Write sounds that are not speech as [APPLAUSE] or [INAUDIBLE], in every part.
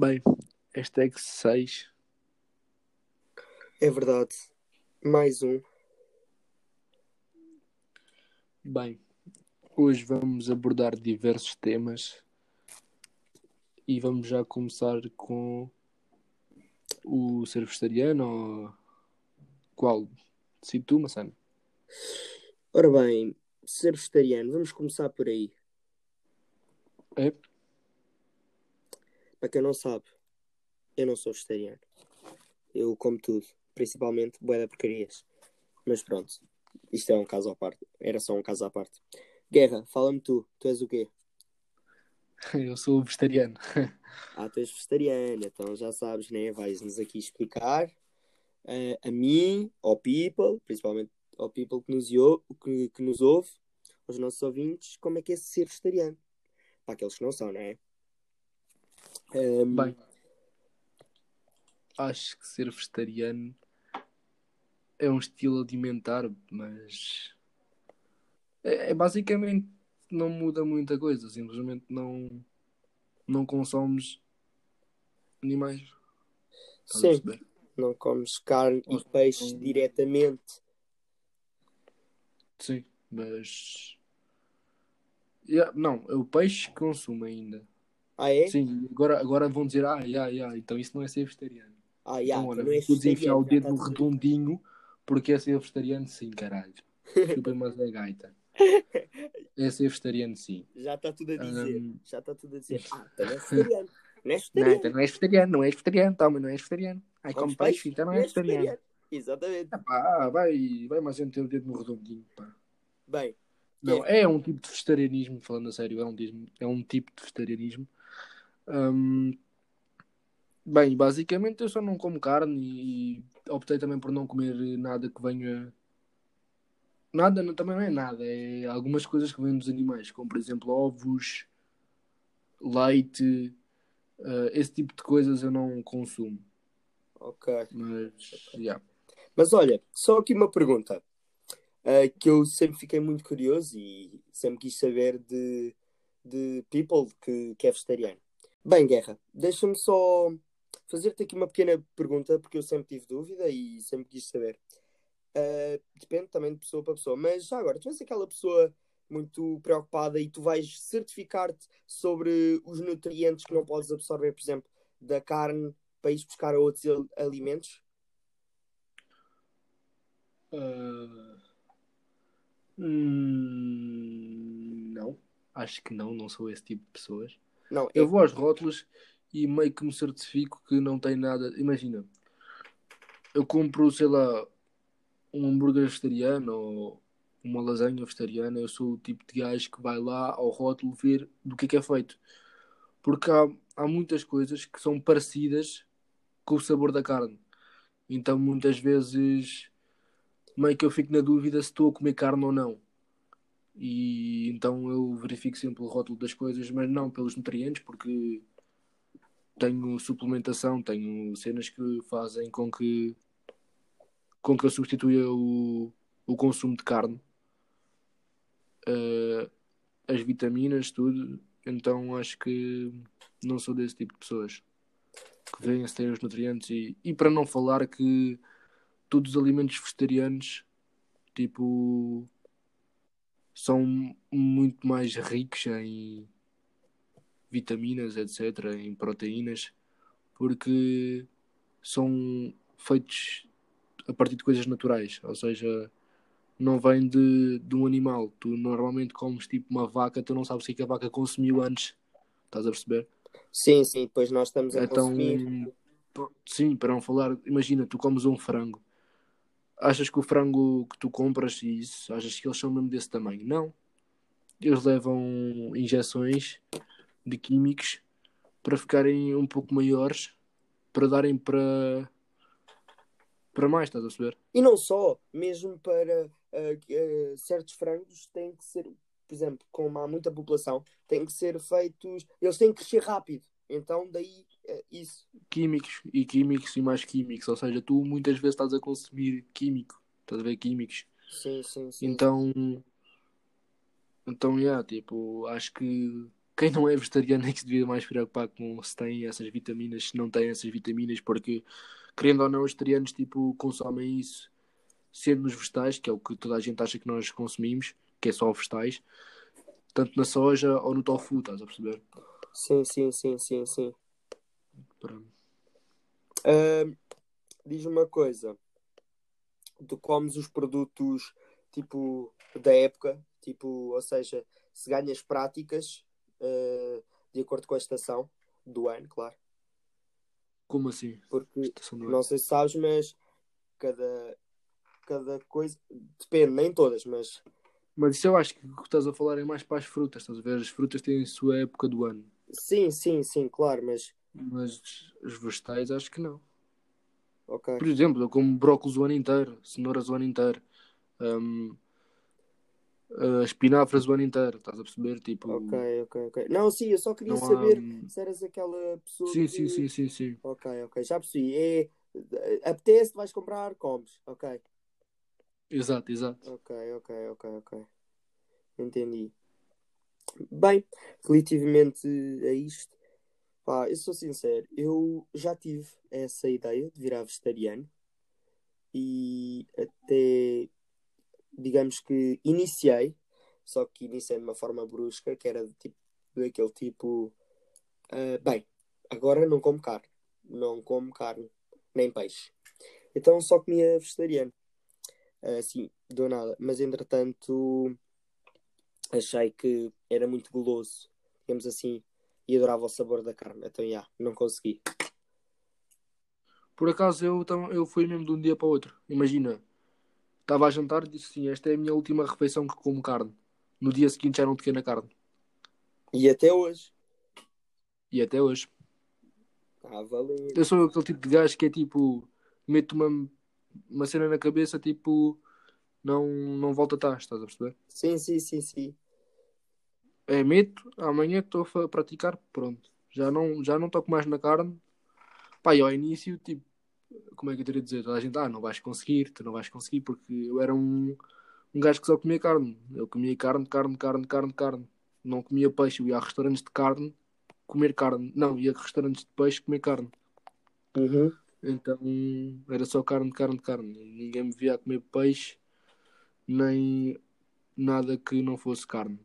Bem, hashtag 6. É verdade. Mais um. Bem, hoje vamos abordar diversos temas e vamos já começar com o ser vegetariano ou qual? Se tu, Massano. Ora bem, ser vegetariano, vamos começar por aí. É? Para quem não sabe, eu não sou vegetariano. Eu como tudo, principalmente boé de porcarias. Mas pronto, isto é um caso à parte. Era só um caso à parte. Guerra, fala-me tu. Tu és o quê? [LAUGHS] Eu sou vegetariano. [LAUGHS] Ah, tu és vegetariano, então já sabes, né? Vais-nos aqui explicar eh, a mim, ao people, principalmente ao people que nos, que, que nos ouve, aos nossos ouvintes, como é que é ser vegetariano. Para aqueles que não são, não é? Ehm, Bem, acho que ser vegetariano é um estilo alimentar, mas é, é basicamente não muda muita coisa, simplesmente não, não consomes animais. Sim, não comes carne e Ou- peixe ou- diretamente. Sim, mas Yeah, não, é o peixe que consumo ainda. Ah, é? Sim, agora, agora vão dizer, ah, yeah, yeah, então isso não é ser vegetariano. Ah, já, então, olha, não és vou desenfiar o vegetariano, dedo tá redondinho porque é ser vegetariano, sim, caralho. [LAUGHS] Chupem, mas é gaita. [LAUGHS] É ser vegetariano, sim. Já está tudo a dizer. Hum. Já está tudo a dizer. [LAUGHS] Ah, então não és vegetariano. Não és Não, vegetariano. então não és vegetariano, não és vegetariano, toma, não és vegetariano. Ai, come peixe, então não és vegetariano. Exatamente. Ah, pá, vai, vai mais gente ter o dedo no redondinho, pá. Bem, Não, é um tipo de vegetarianismo, falando a sério, é um, é um tipo de vegetarianismo. Hum, bem, basicamente eu só não como carne e optei também por não comer nada que venha. Nada, não- também não é nada, é algumas coisas que vêm dos animais, como por exemplo ovos, leite, eh, esse tipo de coisas eu não consumo. ok. Mas, yeah. Mas olha, só aqui uma pergunta. ah, que eu sempre fiquei muito curioso e sempre quis saber de, de people que, que é vegetariano. Bem, Guerra, deixa-me só fazer-te aqui uma pequena pergunta, porque eu sempre tive dúvida e sempre quis saber. Ah, depende também de pessoa para pessoa, mas já agora, tu és aquela pessoa muito preocupada e tu vais certificar-te sobre os nutrientes que não podes absorver, por exemplo, da carne para ir buscar outros al- alimentos? Ah, hum, não, acho que não, não sou esse tipo de pessoas. Não, é- Eu vou aos rótulos e meio que me certifico que não tem nada. Imagina, eu compro, sei lá, um hambúrguer vegetariano ou uma lasanha vegetariana. Eu sou o tipo de gajo que vai lá ao rótulo ver do que é que é feito. Porque há, há muitas coisas que são parecidas com o sabor da carne. Então muitas vezes meio que eu fico na dúvida se estou a comer carne ou não. E então eu verifico sempre o rótulo das coisas, mas não pelos nutrientes, porque tenho suplementação, tenho cenas que fazem com que com que eu substitua o, o consumo de carne, eh, as vitaminas, tudo. Então acho que não sou desse tipo de pessoas que veem se têm os nutrientes e, e para não falar que todos os alimentos vegetarianos tipo são muito mais ricos em vitaminas, etc., em proteínas, porque são feitos a partir de coisas naturais, ou seja, não vem de, de um animal. Tu normalmente comes tipo uma vaca, tu não sabes o que é que a vaca consumiu antes, estás a perceber? Sim, sim, depois nós estamos a Então, consumir. sim, para não falar, imagina, tu comes um frango. Achas que o frango que tu compras e isso, achas que eles são mesmo desse tamanho? Não. Eles levam injeções de químicos para ficarem um pouco maiores, para darem para para mais, estás a perceber? E não só, mesmo para que, ah, certos frangos têm que ser, por exemplo, como há muita população, têm que ser feitos, eles têm que crescer rápido. Então daí ah, isso. Químicos e químicos e mais químicos, ou seja, tu muitas vezes estás a consumir químico, estás a ver químicos. Sim, sim, sim. Então, então, yeah, tipo, acho que quem não é vegetariano é que se devia mais preocupar com se tem essas vitaminas, se não tem essas vitaminas, porque querendo ou não, os vegetarianos tipo, consomem isso sendo nos vegetais, que é o que toda a gente acha que nós consumimos, que é só vegetais, tanto na soja ou no tofu, estás a perceber? Sim, sim, sim, sim, sim. Pronto. Ahm, diz uma coisa. Tu comes os produtos tipo da época, tipo, ou seja, se ganhas práticas ah, de acordo com a estação do ano, claro. Como assim? Porque não sei se sabes, mas cada, cada coisa depende, nem todas, mas Mas isso eu acho que o que estás a falar é mais para as frutas, estás a ver? As frutas têm a sua época do ano, sim, sim, sim, claro, mas mas os vegetais acho que não. ok. Por exemplo, eu como brócolis o ano inteiro, cenouras o ano inteiro, hum, uh, espinafres o ano inteiro, estás a perceber? Tipo, Ok, ok, ok. Não, sim, eu só queria há. saber hum, se eras aquela pessoa Sim, que. sim, sim, sim, sim. Ok, ok, já percebi. É, apetece, vais comprar, comes. Ok, Exato, exato. ok, ok, ok, ok. Entendi. Bem, relativamente a isto, pá, eu sou sincero, eu já tive essa ideia de virar vegetariano e até, digamos que iniciei, só que iniciei de uma forma brusca, que era tipo, daquele tipo, ah, bem, agora não como carne, não como carne, nem peixe. Então só comia vegetariano, assim, do nada. Mas entretanto achei que era muito goloso, digamos assim, e adorava o sabor da carne. Então, já, não consegui. Por acaso eu, eu fui mesmo de um dia para o outro. Imagina, estava a jantar e disse assim: Esta é a minha última refeição que como carne. No dia seguinte já não toquei na carne. E até hoje. E até hoje. Ah, valeu. Eu sou aquele tipo de gajo que é tipo, meto uma, uma cena na cabeça, tipo, não, não volta atrás, estás a perceber? Sim, sim, sim, sim. É, meto, amanhã estou a praticar, pronto. Já não, já não toco mais na carne. Pá, e ao início, tipo, como é que eu teria de dizer? Toda a gente, ah, não vais conseguir, tu não vais conseguir, porque eu era um, um gajo que só comia carne. Eu comia carne, carne, carne, carne, carne. Não comia peixe, eu ia a restaurantes de carne comer carne. Não, ia a restaurantes de peixe comer carne. Uhum. Então era só carne, carne, carne. Ninguém me via a comer peixe, nem nada que não fosse carne.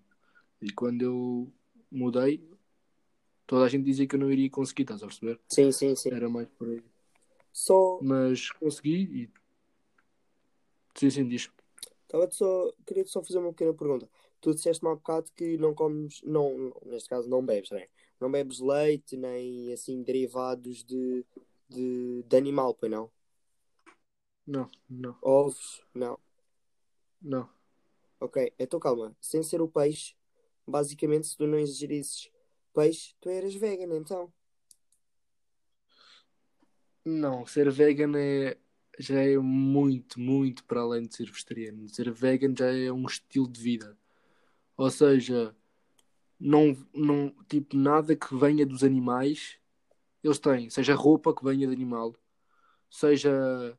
E quando eu mudei, toda a gente dizia que eu não iria conseguir, estás a perceber? Sim, sim, sim. Era mais por aí. Só, Mas consegui e. Sim, sim, diz. estava só, queria só fazer uma pequena pergunta. Tu disseste-me há bocado que não comes, não, neste caso não bebes, né? Não bebes leite, nem assim derivados de, de, de animal, pois não? Não, não, Ovos, não. não. Ok, então calma. Sem ser o peixe, basicamente, se tu não ingerisses peixe, tu eras vegan, então. Não, ser vegan é, já é muito, muito para além de ser vegetariano. Ser vegan já é um estilo de vida. Ou seja, não, não, tipo, nada que venha dos animais, eles têm. Seja roupa que venha de animal, seja,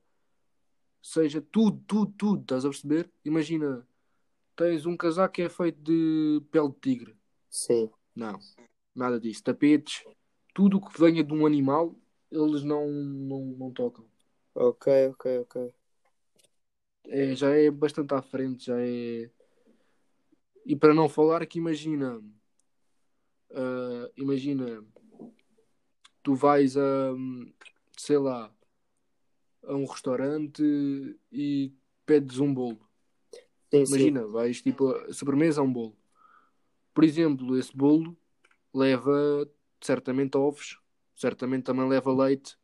seja tudo, tudo, tudo, estás a perceber? Imagina, tens um casaco que é feito de pele de tigre. Sim. Não, nada disso. Tapetes, tudo o que venha de um animal, eles não, não, não tocam. Ok, ok, ok. É, já é bastante à frente, já é. E para não falar que imagina, ah, imagina, tu vais a, sei lá, a um restaurante e pedes um bolo. Sim, sim. Imagina, vais tipo a sobremesa a um bolo. Por exemplo, esse bolo leva certamente ovos, certamente também leva leite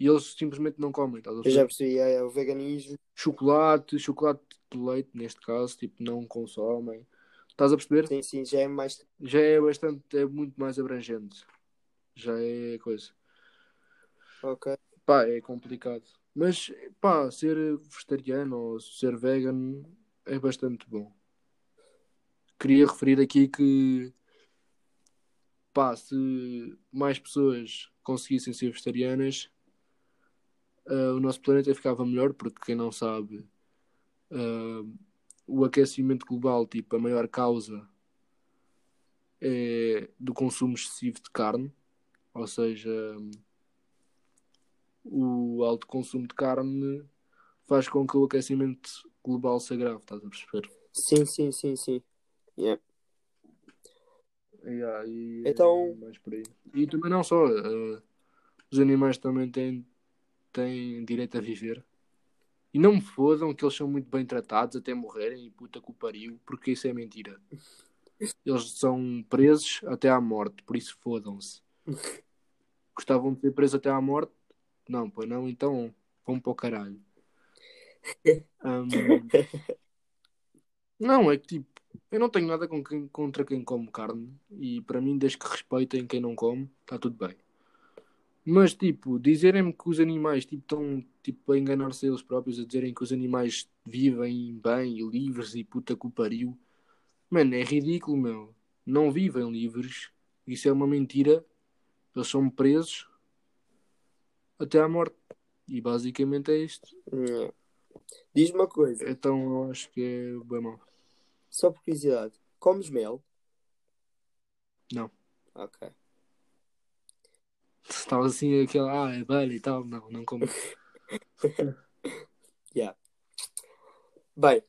e eles simplesmente não comem. Estás a Eu já percebi, é, é o veganismo. Chocolate, chocolate de leite, neste caso, tipo, não consomem. Estás a perceber? Sim, sim, já é mais. Já é bastante, é muito mais abrangente. Já é coisa. Ok. Pá, é complicado. Mas, pá, ser vegetariano ou ser vegan é bastante bom. Queria referir aqui que, pá, se mais pessoas conseguissem ser vegetarianas, ah, o nosso planeta ficava melhor, porque quem não sabe, ah, o aquecimento global, tipo, a maior causa é do consumo excessivo de carne, ou seja, o alto consumo de carne faz com que o aquecimento global se agrave, estás a perceber? Sim, sim, sim, sim. Yeah. Yeah, e é Então- aí. E também não só, eh, os animais também têm, têm direito a viver. E não me fodam que eles são muito bem tratados até morrerem e puta que o pariu, porque isso é mentira. Eles são presos até à morte, por isso fodam-se. [LAUGHS] Gostavam de ser presos até à morte? Não, pois não, então vão para o caralho. Ahm, não, é que tipo, eu não tenho nada com quem- contra quem come carne e para mim, desde que respeitem quem não come, está tudo bem. Mas tipo, dizerem-me que os animais tipo, estão tipo, a enganar-se eles próprios, a dizerem que os animais vivem bem e livres e puta que o pariu, mano, é ridículo, meu. Não vivem livres, isso é uma mentira. Eles são presos até à morte. E basicamente é isto. Yeah. Diz-me uma coisa, Então eu acho que é bem mau. só por curiosidade. Comes mel? Não. Ok. Estava assim aquela, ah, é velho e tal. Não, não como. [LAUGHS] Yeah. Bem,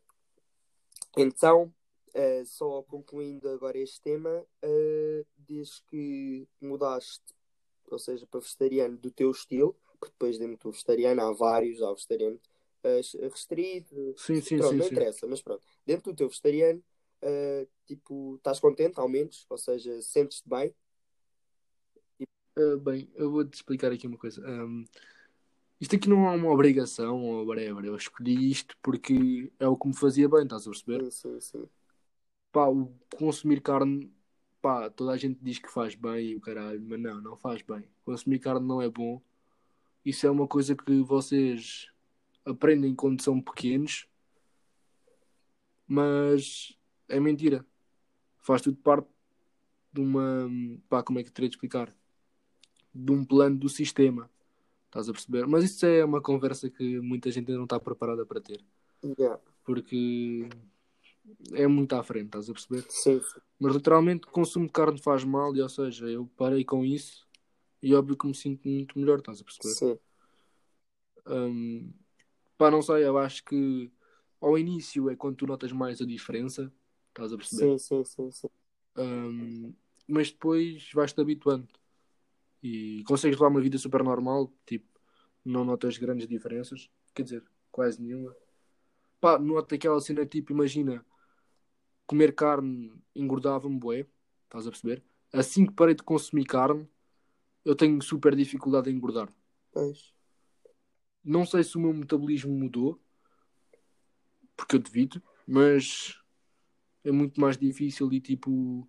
então, eh, só concluindo agora este tema, eh, desde que mudaste, ou seja, para vegetariano do teu estilo, porque depois dentro do vegetariano há vários, há vegetariano eh, restrito, Sim, sim, pronto, sim, não sim. interessa, mas pronto, dentro do teu vegetariano, eh, tipo, estás contente ao menos, ou seja, sentes-te bem? Ah, bem, eu vou-te explicar aqui uma coisa. Ahm, isto aqui não é uma obrigação ou whatever. Eu escolhi isto porque é o que me fazia bem, estás a perceber? Sim, sim, sim. Pá, o consumir carne, pá, toda a gente diz que faz bem e o caralho, mas não, não faz bem. Consumir carne não é bom. Isso é uma coisa que vocês aprendem quando são pequenos, mas é mentira. Faz tudo parte de uma. Pá, como é que terei de explicar? De um plano do sistema. Estás a perceber? Mas isso é uma conversa que muita gente ainda não está preparada para ter. Yeah. Porque é muito à frente, estás a perceber? Sim, sim. Mas literalmente consumo de carne faz mal e ou seja, eu parei com isso e óbvio que me sinto muito melhor, estás a perceber? sim. Hum, pá, não sei, eu acho que ao início é quando tu notas mais a diferença, estás a perceber? Sim, sim, sim, sim. Hum, mas depois vais-te habituando e consegues levar uma vida super normal, tipo, não notas grandes diferenças, quer dizer, quase nenhuma. Pá, nota aquela cena tipo, imagina, comer carne engordava-me bué, estás a perceber? Assim que parei de consumir carne, eu tenho super dificuldade em engordar. Pois. Não sei se o meu metabolismo mudou, porque eu devido, mas é muito mais difícil e tipo,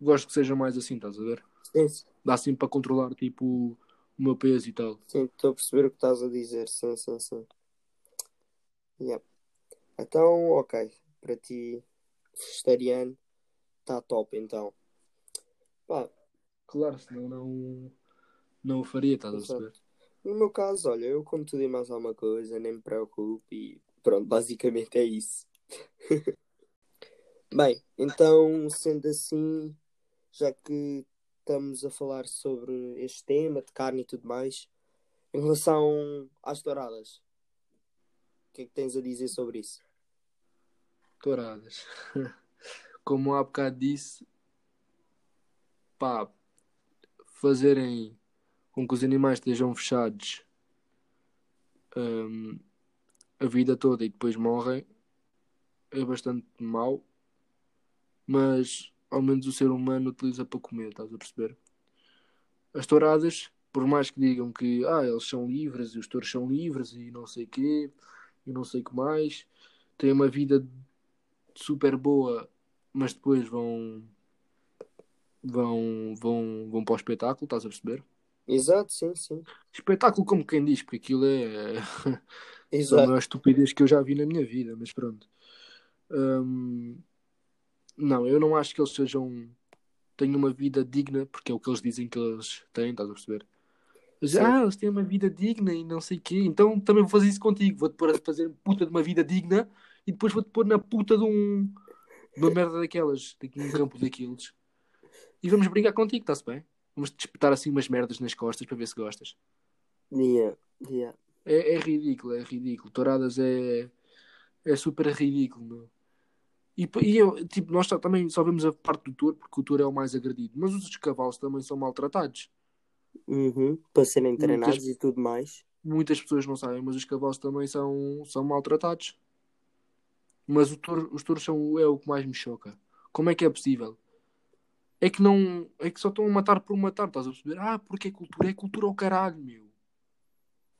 gosto que seja mais assim, estás a ver? Sim, sim. Dá assim para controlar tipo o meu peso e tal. Sim, estou a perceber o que estás a dizer. Sim, sim, sim. Yeah. Então, ok. Para ti, vegetariano, está top então. Pá, Claro, senão não, não o faria, estás a Exato. perceber? No meu caso, olha, eu como tudo e mais alguma coisa, nem me preocupo e pronto, basicamente é isso. [LAUGHS] Bem, então, sendo assim, já que estamos a falar sobre este tema de carne e tudo mais, em relação às douradas, o que é que tens a dizer sobre isso? Touradas. [LAUGHS] Como há bocado disse, pá, fazerem com que os animais estejam fechados hum, a vida toda e depois morrem é bastante mau, mas ao menos o ser humano utiliza para comer, estás a perceber? As touradas, por mais que digam que ah, eles são livres e os touros são livres e não sei quê, e não sei o que mais, têm uma vida super boa, mas depois vão vão vão vão para o espetáculo, estás a perceber? Exato, sim, sim. Espetáculo como quem diz, porque aquilo é a Exato. maior estupidez que eu já vi na minha vida, mas pronto. Hum, não, eu não acho que eles sejam tenham uma vida digna, porque é o que eles dizem que eles têm, estás a perceber? Sim. ah, eles têm uma vida digna e não sei o quê, então também vou fazer isso contigo, vou-te pôr a fazer puta de uma vida digna e depois vou-te pôr na puta de um uma merda daquelas, tipo um campo daqueles. E vamos brincar contigo, está-se bem? Vamos te espetar assim umas merdas nas costas para ver se gostas. Yeah, yeah. É, é ridículo, é ridículo. Touradas é, é super ridículo, meu. E, e eu, tipo, nós só- também só vemos a parte do touro porque o touro é o mais agredido. Mas os outros cavalos também são maltratados. Uhum. Para serem Muitas- treinados e tudo mais. Muitas pessoas não sabem, mas os cavalos também são, são maltratados. Mas o touro, os touros são, é o que mais me choca. Como é que é possível? É que não. É que só estão a matar por matar, estás a perceber? Ah, porque é cultura? É cultura ao caralho, meu.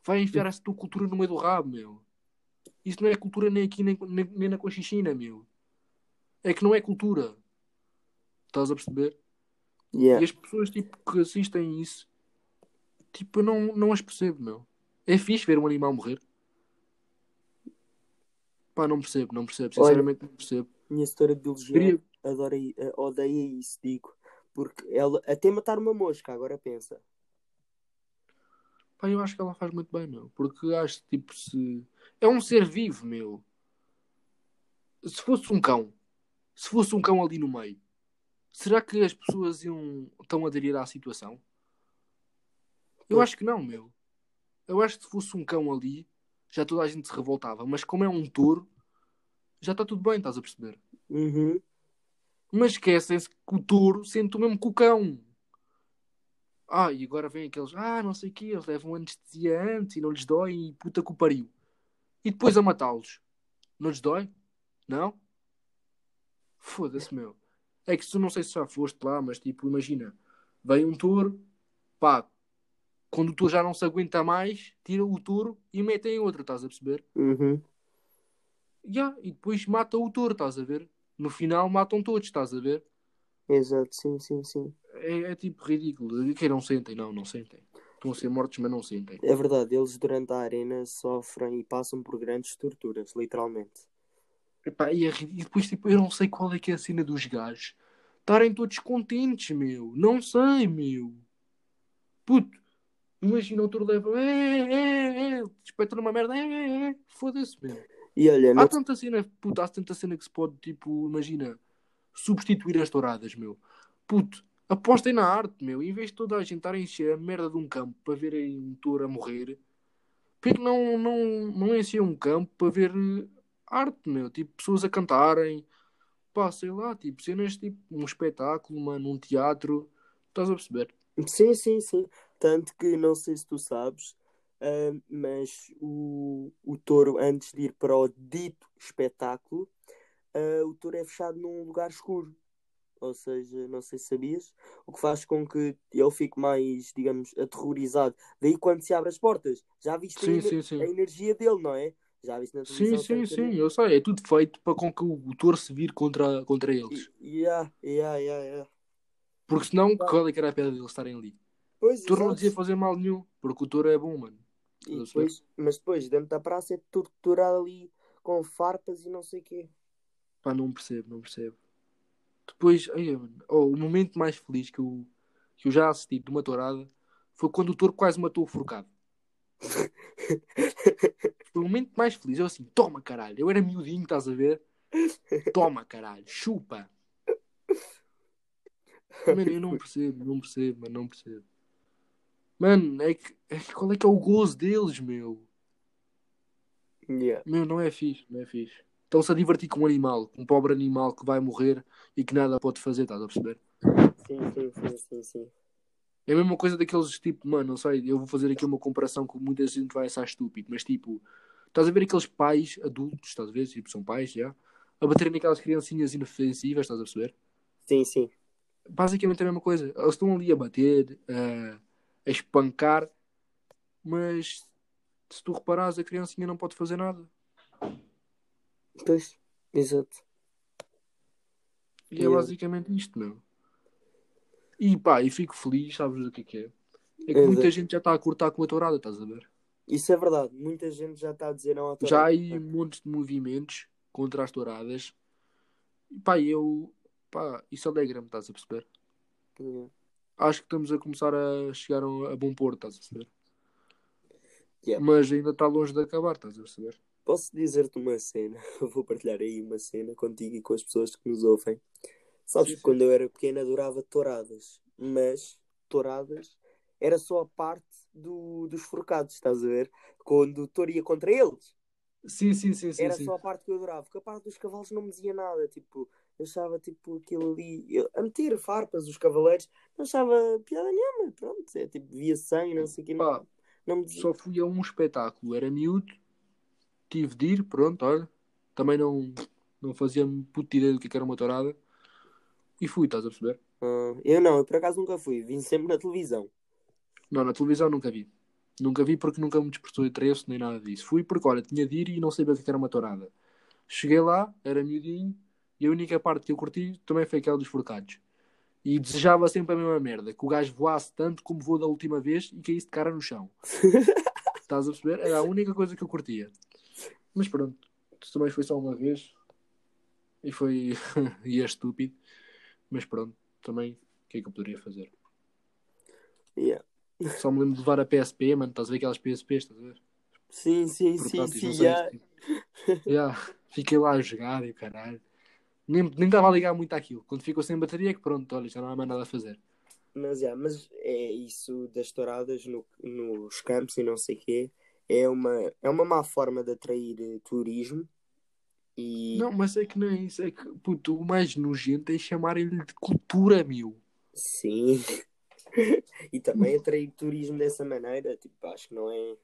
Vai enfiar essa tua cultura no meio do rabo, meu. Isso não é cultura nem aqui, nem, nem, nem na Conchichina, meu. É que não é cultura. Estás a perceber? Yeah. E as pessoas tipo, que assistem isso, tipo, eu não, não as percebo, meu. É fixe ver um animal morrer. Pá, não percebo, não percebo. Olha- Sinceramente, não percebo. Minha setora de biologia Queria... adora, i- eh, odeia isso, digo. Porque ela até matar uma mosca, agora pensa. Pá, eu acho que ela faz muito bem, meu. Porque acho que, tipo, se. É um ser vivo, meu. Se fosse um cão, se fosse um cão ali no meio, será que as pessoas iam tão aderir à situação? Eu acho que não, meu. Eu acho que se fosse um cão ali, já toda a gente se revoltava. Mas como é um touro, já está tudo bem, estás a perceber? Uhum. Mas esquecem-se que o touro sente o mesmo que o cão. Ah, e agora vem aqueles, ah, não sei o quê, eles levam anestesia antes e não lhes dói e puta que o pariu. E depois a matá-los. Não lhes dói? Não? Foda-se, meu. É que se tu não sei se já foste lá, mas tipo, imagina, vem um touro, pá, quando o touro já não se aguenta mais, tira o touro e metem outro, estás a perceber? Uhum. Ya, e depois mata o touro, estás a ver? No final matam todos, estás a ver? Exato, sim, sim, sim. É, é tipo ridículo. Quem não sentem, não, não sentem. Estão a ser mortos, mas não sentem. É verdade, eles durante a arena sofrem e passam por grandes torturas, literalmente. Epá, e, é e depois, tipo, eu não sei qual é que é a cena dos gajos. Estarem todos contentes, meu. Não sei, meu. Puto, imagina o touro leva. É, é, é. Espeta numa merda. É, é, é. Foda-se, meu. E olha, Há tanta cena, puto, há tanta cena que se pode, tipo, imagina, substituir as touradas, meu. Puto, apostem na arte, meu. Em vez de toda a gente estar a encher a merda de um campo para verem um touro a morrer, por que não, não, não encher um campo para ver eh, arte, meu? Tipo, pessoas a cantarem, pá, sei lá, tipo, cenas tipo um espetáculo, mano, um teatro. Estás a perceber? Sim, sim, sim. Tanto que não sei se tu sabes, ah, mas o, o touro, antes de ir para o dito espetáculo, ah, o touro é fechado num lugar escuro. Ou seja, não sei se sabias, o que faz com que ele fique mais, digamos, aterrorizado. Daí quando se abre as portas, já viste a, Sim, ener- sim, sim. a energia dele, não é? Já viste na Sim, televisão sim, sim, eu sei. É tudo feito para com que o, o touro se vire contra, contra eles. Yeah, yeah, yeah, yeah. Porque senão, qual é que era a pedra deles estarem ali? Pois, O touro não dizia fazer mal nenhum, porque o touro é bom, mano. Depois, mas depois, dentro da praça, é torturado ali com farpas e não sei o quê. Pá, não percebo, não percebo. Depois, mano, oh, o momento mais feliz que eu, que eu já assisti de uma tourada foi quando o touro quase matou o forcado. [LAUGHS] Foi o momento mais feliz. Eu assim, toma caralho. Eu era miudinho, estás a ver? Toma caralho, chupa. [LAUGHS] Mano, eu não percebo, não percebo, mano, não percebo. Mano, é que, é que qual é que é o gozo deles, meu? Yeah. Meu, não é fixe, não é fixe. Estão-se a divertir com um animal, com um pobre animal que vai morrer e que nada pode fazer, estás a perceber? Sim, sim, sim, sim, sim. É a mesma coisa daqueles tipo, mano, não sei, eu vou fazer aqui uma comparação que muita gente vai achar estúpido, mas tipo, estás a ver aqueles pais adultos, estás a ver? Tipo, são pais já, a baterem naquelas criancinhas inofensivas, estás a perceber? Sim, sim. Basicamente é a mesma coisa. Eles estão ali a bater, a, a espancar, mas se tu reparares, a criancinha não pode fazer nada. Pois, exato. E é Yeah. basicamente isto, meu. E pá, e fico feliz, sabes do que é que é? É que muita gente já está a cortar com a tourada, estás a ver? Isso é verdade. Muita gente já está a dizer não à Já há tourada. aí montes de movimentos contra as touradas. E pá, eu, pá, isso alegra-me, estás a perceber? Yeah. Acho que estamos a começar a chegar a bom porto, estás a perceber? Yeah. Mas ainda está longe de acabar, estás a perceber? posso dizer-te uma cena? [LAUGHS] Vou partilhar aí uma cena contigo e com as pessoas que nos ouvem. Sabes Sim, que sim. quando eu era pequeno adorava touradas, mas touradas era só a parte do, dos forcados, estás a ver? Quando o touro ia contra eles, Sim, sim, sim, sim. era sim. só a parte que eu adorava, porque a parte dos cavalos não me dizia nada, tipo, eu achava tipo aquilo ali, eu- a meter farpas, os cavaleiros, não achava piada nenhuma, pronto, é tipo, via sangue, não sei o que, Pá, não me só fui a um espetáculo, era miúdo, tive de ir, pronto, olha. Também não, não fazia puta ideia do que é que era uma tourada. E fui, estás a perceber? Ah, eu não, eu por acaso nunca fui, vim sempre na televisão. Não, na televisão nunca vi. Nunca vi porque nunca me despertou interesse nem nada disso. Fui porque, olha, tinha de ir e não sabia o que é que era uma tourada. Cheguei lá, era miudinho, e a única parte que eu curti também foi aquela dos forcados. E desejava sempre a mesma merda, que o gajo voasse tanto como voou da última vez e caísse de cara no chão. [LAUGHS] Estás a perceber? Era a única coisa que eu curtia. Mas pronto, também foi só uma vez. E foi. [LAUGHS] e é estúpido. Mas pronto, também, o que é que eu poderia fazer? Yeah. Só me lembro de levar a PSP, mano. Estás a ver aquelas PSPs, estás a ver? Sim, sim, sim, sim, já. se- Já, Fiquei lá a jogar e o caralho. Nem, nem estava a ligar muito àquilo. Quando ficou sem bateria, é que pronto, olha, já não há mais nada a fazer. Mas, mas é isso das touradas no, nos campos e não sei o quê. É uma, é uma má forma de atrair eh, turismo. E Não, mas é que não é isso. É que, puto, o mais nojento é chamarem-lhe de cultura, meu. sim. [LAUGHS] e também atrair turismo dessa maneira, tipo, acho que não é.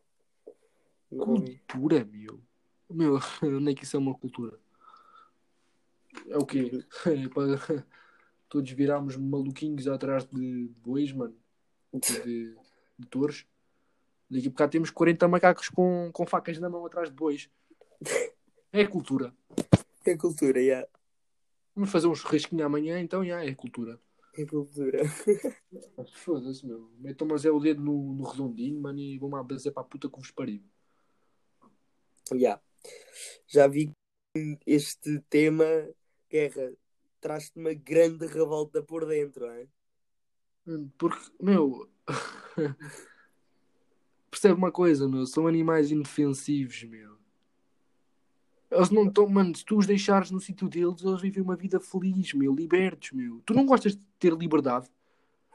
Não é. Cultura, meu. Meu, [LAUGHS] onde é que isso é uma cultura? É o quê? [LAUGHS] É para todos virarmos maluquinhos atrás de bois, mano. De, de touros. Daqui a bocado temos 40 macacos com, com facas na mão atrás de bois. É cultura. É cultura, já. Vamos fazer um churrasquinho amanhã, então já é cultura. É cultura. [LAUGHS] Foda-se, meu. Metam mas é o dedo no, no redondinho, mano, e vão-me abastecer para a puta que vos pariu. Já. Já vi que este tema, guerra, traz-te uma grande revolta por dentro, é? Porque, meu. [LAUGHS] Percebe uma coisa, meu. São animais indefensivos, meu. Eles não estão, mano. Se tu os deixares no sítio deles, eles vivem uma vida feliz, meu. Libertos, meu. Tu não gostas de ter liberdade?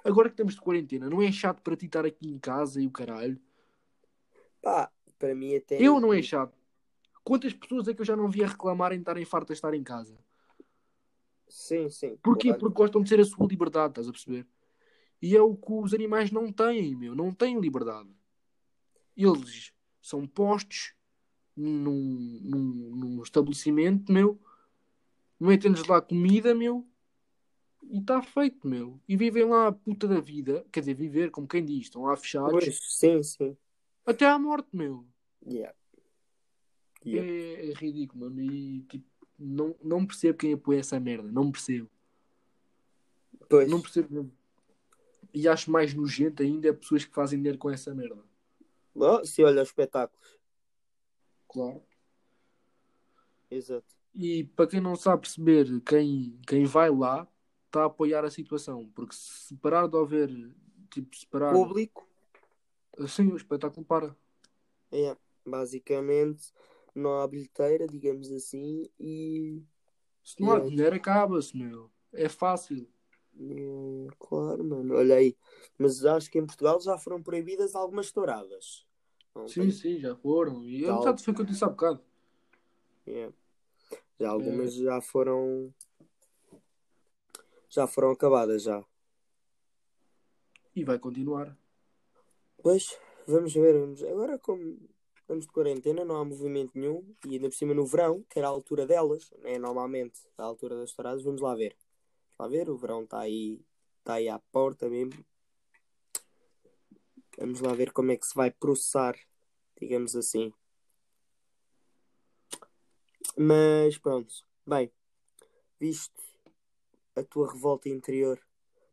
Agora que estamos de quarentena, não é chato para ti estar aqui em casa e o caralho? Pá, para mim até. Eu não é chato. Quantas pessoas é que eu já não vi a reclamarem de estarem fartas de estar em casa? Sim, sim. Porquê? claro. Porque gostam de ser a sua liberdade, estás a perceber? E é o que os animais não têm, meu. Não têm liberdade. Eles são postos num, num, num estabelecimento, meu. Metem-lhes lá comida, meu. E está feito, meu. E vivem lá a puta da vida. Quer dizer, viver, como quem diz. Estão lá fechados. Pois, sim, sim. Até à morte, meu. Yeah. É, Yeah. é ridículo, mano. E tipo, não, não percebo quem apoia essa merda. Não percebo. Pois, Não percebo mesmo. E acho mais nojento ainda é pessoas que fazem dinheiro com essa merda. Oh, se olha os espetáculos. Claro. Exato. E para quem não sabe perceber, quem, quem vai lá está a apoiar a situação. Porque se parar de haver, tipo, se parar. Público, Sim, o espetáculo para. é, basicamente, não há bilheteira, digamos assim, e. Se não há Yeah. dinheiro, acaba-se, meu. É fácil. é, claro, mano, olha aí. Mas acho que em Portugal já foram proibidas algumas touradas. Não Sim, tem- sim, já foram. E já foi o que eu disse há bocado. é. Já algumas já foram. Já foram acabadas, já. E vai continuar. Pois, vamos ver. Vamos... Agora, como estamos de quarentena, não há movimento nenhum. E ainda por cima no verão, que era a altura delas, é normalmente a altura das touradas, vamos lá ver. Vamos lá ver, o verão está aí, está aí à porta mesmo. Vamos lá ver como é que se vai processar, digamos assim. Mas pronto, bem, visto a tua revolta interior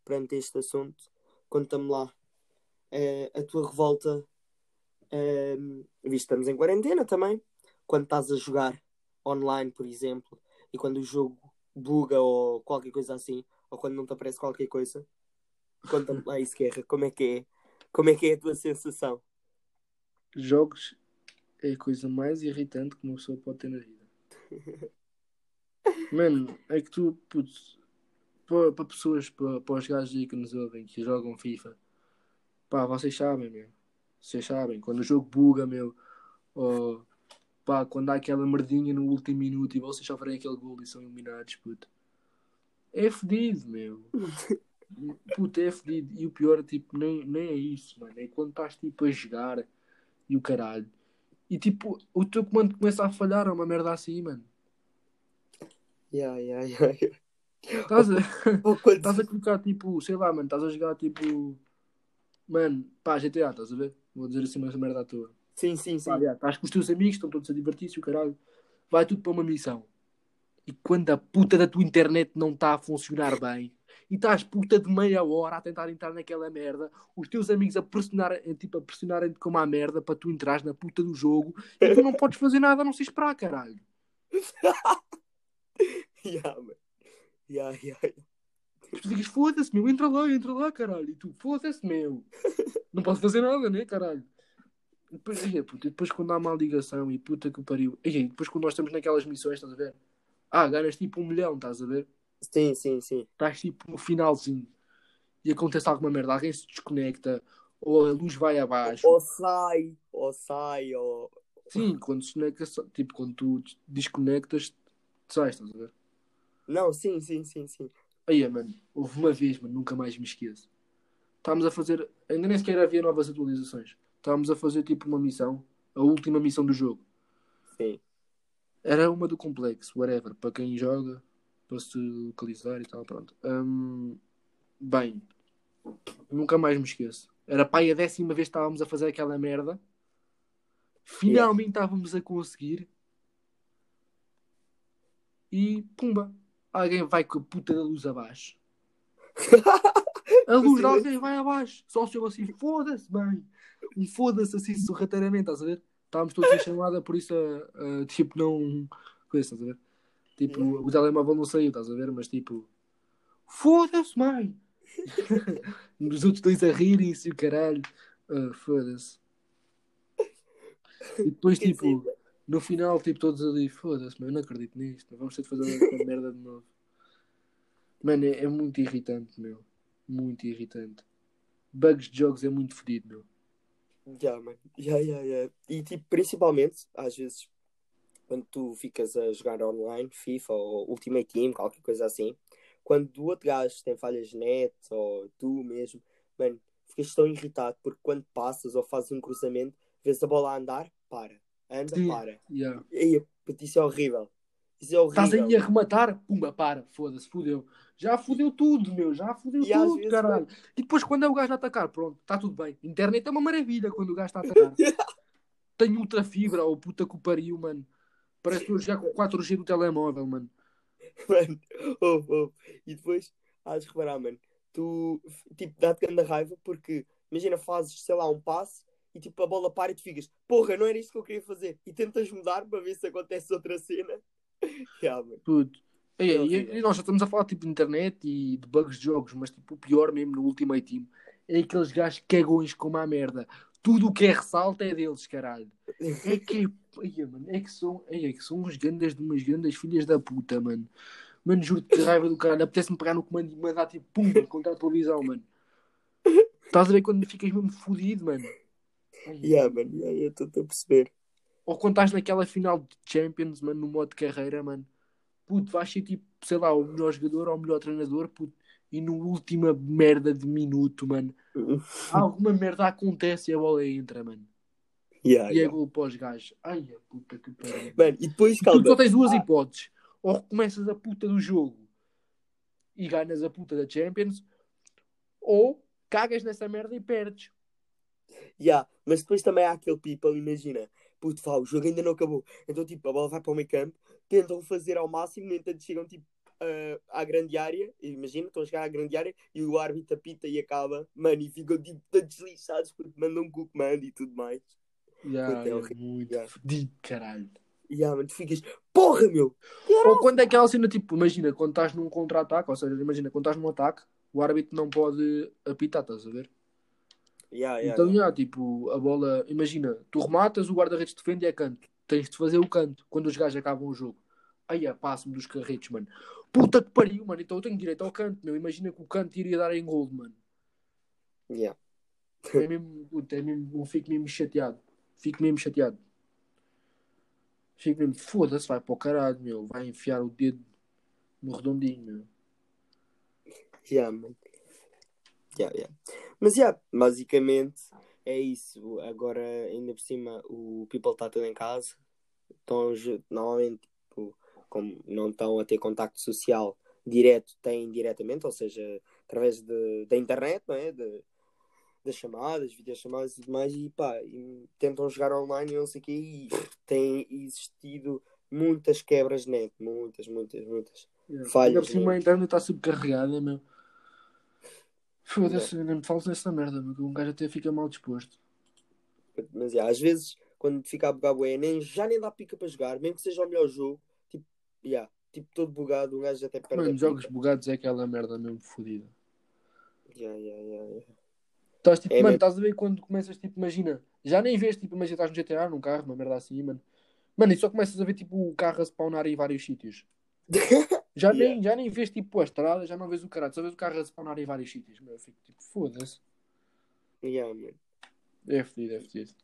perante este assunto, conta-me lá eh, a tua revolta, visto que estamos em quarentena também, quando estás a jogar online, por exemplo, e quando o jogo buga ou qualquer coisa assim, ou quando não te aparece qualquer coisa, conta-me lá isso, Guerra, como é que é? Como é que é a tua sensação? Jogos é a coisa mais irritante que uma pessoa pode ter na vida. [LAUGHS] Mano, é que tu, putz, para, pessoas, para, os gajos aí que nos ouvem, que jogam FIFA, pá, vocês sabem, meu. Vocês sabem, quando o jogo buga, meu, ou pá, quando há aquela merdinha no último minuto e vocês sofrem aquele gol e são eliminados, puto. É fedido, meu. [LAUGHS] Puto, é fedido. E o pior, tipo, nem, nem é isso, mano. É quando estás, tipo, a jogar e o caralho. E, tipo, o teu comando começa a falhar, é uma merda assim, mano. Yeah, yeah, yeah, a, [LAUGHS] estás a colocar, tipo, sei lá, mano, estás a jogar, tipo... Mano, pá, GTA, estás a ver? Vou dizer assim uma merda à toa. Sim, sim, sim. Pá, já, estás com os teus amigos, estão todos a divertir-se, o caralho. Vai tudo para uma missão. E quando a puta da tua internet não está a funcionar bem, e estás puta de meia hora a tentar entrar naquela merda, os teus amigos a pressionarem, tipo, a pressionarem-te como a merda para tu entrares na puta do jogo, e tu não podes fazer nada a não se esperar, caralho. [LAUGHS] Yeah, man. Yeah, yeah, yeah. Tu ficas, foda-se, meu, entra lá, entra lá, caralho. E tu, foda-se, meu. [LAUGHS] Não posso fazer nada, né, caralho? E depois, ai, puta, e depois quando há má ligação e puta que pariu. Ai, depois quando nós estamos naquelas missões, estás a ver? Ah, ganhas tipo um milhão, estás a ver? Sim, sim, sim. Estás tipo no finalzinho e acontece alguma merda, alguém se desconecta ou a luz vai abaixo. Ou sai, ou sai, ou. Sim, quando se desconecta, tipo, quando tu desconectas, sais, estás a ver? Não, sim, sim, sim, sim. Aí, mano, houve uma vez, mano, nunca mais me esqueço. Estávamos a fazer, ainda nem sequer havia novas atualizações. Estávamos a fazer tipo uma missão, a última missão do jogo. Sim. Era uma do complexo, whatever, para quem joga, para se localizar e tal, pronto. Hum, bem, nunca mais me esqueço. Era pai a décima vez que estávamos a fazer aquela merda. Finalmente estávamos a conseguir. E pumba, alguém vai com a puta da luz abaixo. [LAUGHS] A luz de alguém vai abaixo. Só se eu assim, foda-se, bem. Um foda-se assim sorrateiramente, estás a ver? Estávamos todos em chamada, por isso, a, a, tipo, não. Coisa, estás a ver? Tipo, o telemóvel não saiu, estás a ver? Mas tipo, foda-se, mãe! [LAUGHS] Os outros dois a rirem-se e o caralho. Ah, foda-se. E depois, tipo, no final, tipo, todos ali, foda-se, mano, eu não acredito nisto. Vamos ter de fazer [LAUGHS] esta merda de novo. Mano, é, é muito irritante, meu. Muito irritante. Bugs de jogos é muito fedido, meu. Yeah, man. Yeah, yeah, yeah. E tipo, principalmente, às vezes, quando tu ficas a jogar online, FIFA ou Ultimate Team, qualquer coisa assim, quando o outro gajo tem falhas de net ou tu mesmo, mano, ficas tão irritado porque quando passas ou fazes um cruzamento, vês a bola a andar, para. Anda, Sim. para. Yeah. E, isso é horrível. Isso é horrível. Estás aí a rematar, pumba, para, foda-se, fudeu. Já fudeu tudo, meu, já fudeu E às tudo, caralho. E depois, quando é o gajo a atacar, pronto, está tudo bem. Internet é uma maravilha quando o gajo está a atacar. [LAUGHS] Tenho ultra fibra, ou puta que o pariu, mano. Parece que eu já com [LAUGHS] 4G no telemóvel, mano. Mano, ouve, ouve. E depois, hás de reparar, mano, tu, tipo, dá-te grande raiva porque, imagina, fazes, sei lá, um passe e, tipo, a bola para e tu ficas, porra, não era isto que eu queria fazer. E tentas mudar para ver se acontece outra cena. [LAUGHS] yeah, mano. Puto. E, É e- e nós já estamos a falar tipo de internet e de bugs de jogos, mas tipo o pior mesmo no Ultimate Team é aqueles gajos cagões como a merda. Tudo o que é ressalto é deles, caralho. É que, ai, mano, é que são, é que são uns gandas de umas grandes filhas da puta, mano. Mano, juro-te que raiva do caralho. Apetece-me pegar no comando e mandar tipo pum contra a televisão, mano. Estás a ver quando ficas mesmo fodido, mano? Yeah, mano, yeah, yeah, estou-te a perceber. Ou quando estás naquela final de Champions, mano, no modo de carreira, mano, puto, vais ser tipo, sei lá, o melhor jogador ou o melhor treinador, puto, e no última merda de minuto, mano, [LAUGHS] alguma merda acontece e a bola entra, mano. Yeah, E é yeah. gol para os gajos. Ai, a puta que pariu. Mano, e depois, Tu só calma. tens duas hipóteses. Ou recomeças a puta do jogo e ganhas a puta da Champions, ou cagas nessa merda e perdes. Yeah, mas depois também há aquele people, imagina, puto, vá, o jogo ainda não acabou. Então, tipo, a bola vai para o meio campo, tentam fazer ao máximo, no entanto, chegam, tipo, ah, à grande área, imagina, estão a chegar à grande área e o árbitro apita e acaba, mano, e ficam, tipo, todos lixados porque mandam com o comando e tudo mais. Yeah, Puta, é é horrível. muito Yeah. fedido, caralho. Yeah, mano, tu ficas, porra, meu! Ou quando é aquela cena, tipo, imagina, quando estás num contra-ataque, ou seja, imagina, quando estás num ataque, o árbitro não pode apitar, estás a ver? Yeah, yeah, então, yeah. tipo, a bola, imagina, tu rematas, o guarda-redes defende e é canto. Tens de fazer o canto quando os gajos acabam o jogo. Aí, é, passo-me dos carretos, mano. Puta que pariu, mano. Então eu tenho direito ao canto, meu. Imagina que o canto iria dar em gol, mano. Yeah. É mesmo, puta, é mesmo, fico mesmo chateado. Fico mesmo chateado. Fico mesmo, foda-se, vai para o caralho, meu. Vai enfiar o dedo no redondinho, meu. Yeah, man. Yeah, yeah. Mas, yeah, basicamente é isso. Agora, ainda por cima, o people está todo em casa. Estão, ju- normalmente, tipo, como não estão a ter contacto social direto, têm diretamente, ou seja, através de, da internet, não é? De, das chamadas, videochamadas e tudo mais, e pá, e tentam jogar online e não sei o quê, e [LAUGHS] tem existido muitas quebras de net, muitas, muitas, muitas. Yeah. Falhas, Ainda por cima a internet está subcarregada, meu. Foda-se, nem me fales nessa merda, meu. que Um gajo até fica mal disposto. Mas yeah, às vezes, quando fica a bugar bué, nem, já nem dá pica para jogar, mesmo que seja o melhor jogo, tipo, yeah, tipo todo bugado, um gajo até perde Mano, jogos bugados é aquela merda mesmo fodida. Yeah, yeah, yeah, yeah. Estás tipo, É mano, mesmo. estás a ver quando começas, tipo, imagina, já nem vês, tipo, imagina, estás no GTA, num carro, uma merda assim, mano. Mano, e só começas a ver, tipo, o carro a spawnar em vários sítios. [LAUGHS] Já, Yeah. nem, já nem vês, tipo, a estrada, já não vês o caralho, só vês o carro a spawnar em vários sítios. Meu, eu fico, tipo, foda-se. Yeah, man. É fedido, é fedido.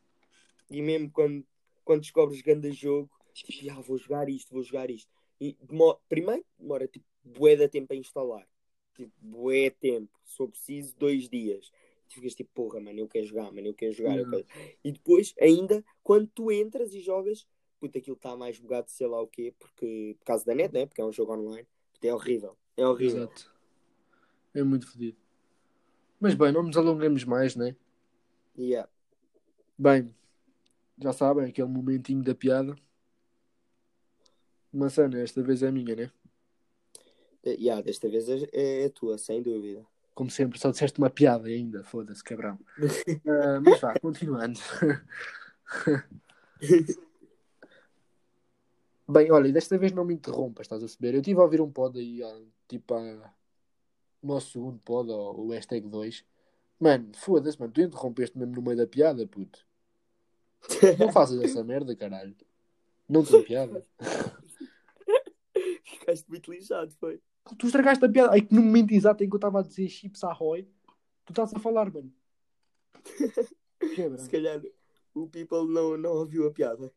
E mesmo quando, quando descobres grande jogo, tipo, ah, vou jogar isto, vou jogar isto. E demo- primeiro demora tipo bué de tempo a instalar. Tipo, bué tempo. For preciso, dois dias. Tu ficas tipo, porra, mano, eu quero jogar, mano, eu quero jogar. eu Yeah. quero- E depois, ainda, quando tu entras e jogas, puta, aquilo está mais bugado, sei lá o quê, porque, por causa da net, né? Porque é um jogo online. É horrível. É horrível. Exato. É muito fedido. Mas bem, não nos alonguemos mais, né? Yeah. Bem, já sabem, aquele momentinho da piada. Maçana, esta vez é minha, né? Eh, Yeah, desta vez é, é a tua, sem dúvida. Como sempre, só disseste uma piada ainda, foda-se, cabrão. Ah, [LAUGHS] mas vá, continuando. [LAUGHS] Bem, olha, desta vez não me interrompas, estás a saber? Eu estive a ouvir um pod aí, ah, tipo, ah, o nosso segundo pod, ou o hashtag 2. Mano, foda-se, mano, tu interrompeste mesmo no meio da piada, puto. Não [LAUGHS] faças essa merda, caralho. Não tem piada. [LAUGHS] Ficaste muito lixado, foi. Tu estragaste a piada. Aí que no momento exato em que eu estava a dizer chips a Roy, tu estás a falar, mano. [LAUGHS] Se calhar o people não, não ouviu a piada.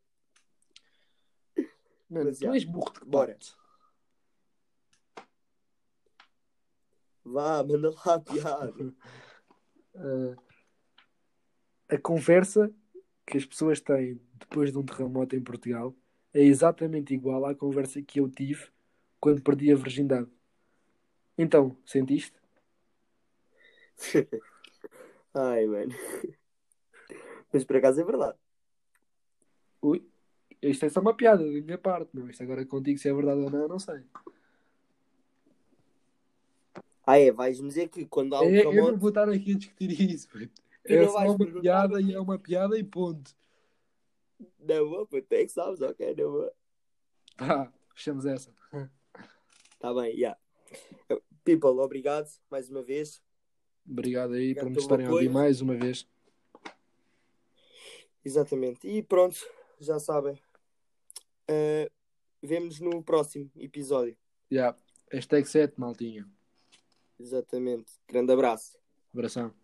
Mano, tu és burro de Bora. Vá, manda lá a piada. Ah, a conversa que as pessoas têm depois de um terremoto em Portugal é exatamente igual à conversa que eu tive quando perdi a virgindade. Então, sentiste? [LAUGHS] Ai, mano. Mas por acaso é verdade. Ui, isto é só uma piada da minha parte, meu. Isto agora contigo se é verdade ou não, eu não sei. Ah, é, vais-me dizer que quando há um É, eu não vou estar aqui a discutir isso, mano. É não só uma perguntar piada e é uma piada e ponto. Não vou, puto, é que sabes, ok, não vou. Pá, fechamos essa. Tá bem, já. People, obrigado mais uma vez. Obrigado aí por Obrigado nos pelo estarem a ouvir apoio. mais uma vez. Exatamente. E pronto, já sabem. Uh, Vemo-nos no próximo episódio. Já. Hashtag 7, maltinha. Exatamente. Grande abraço. Abração.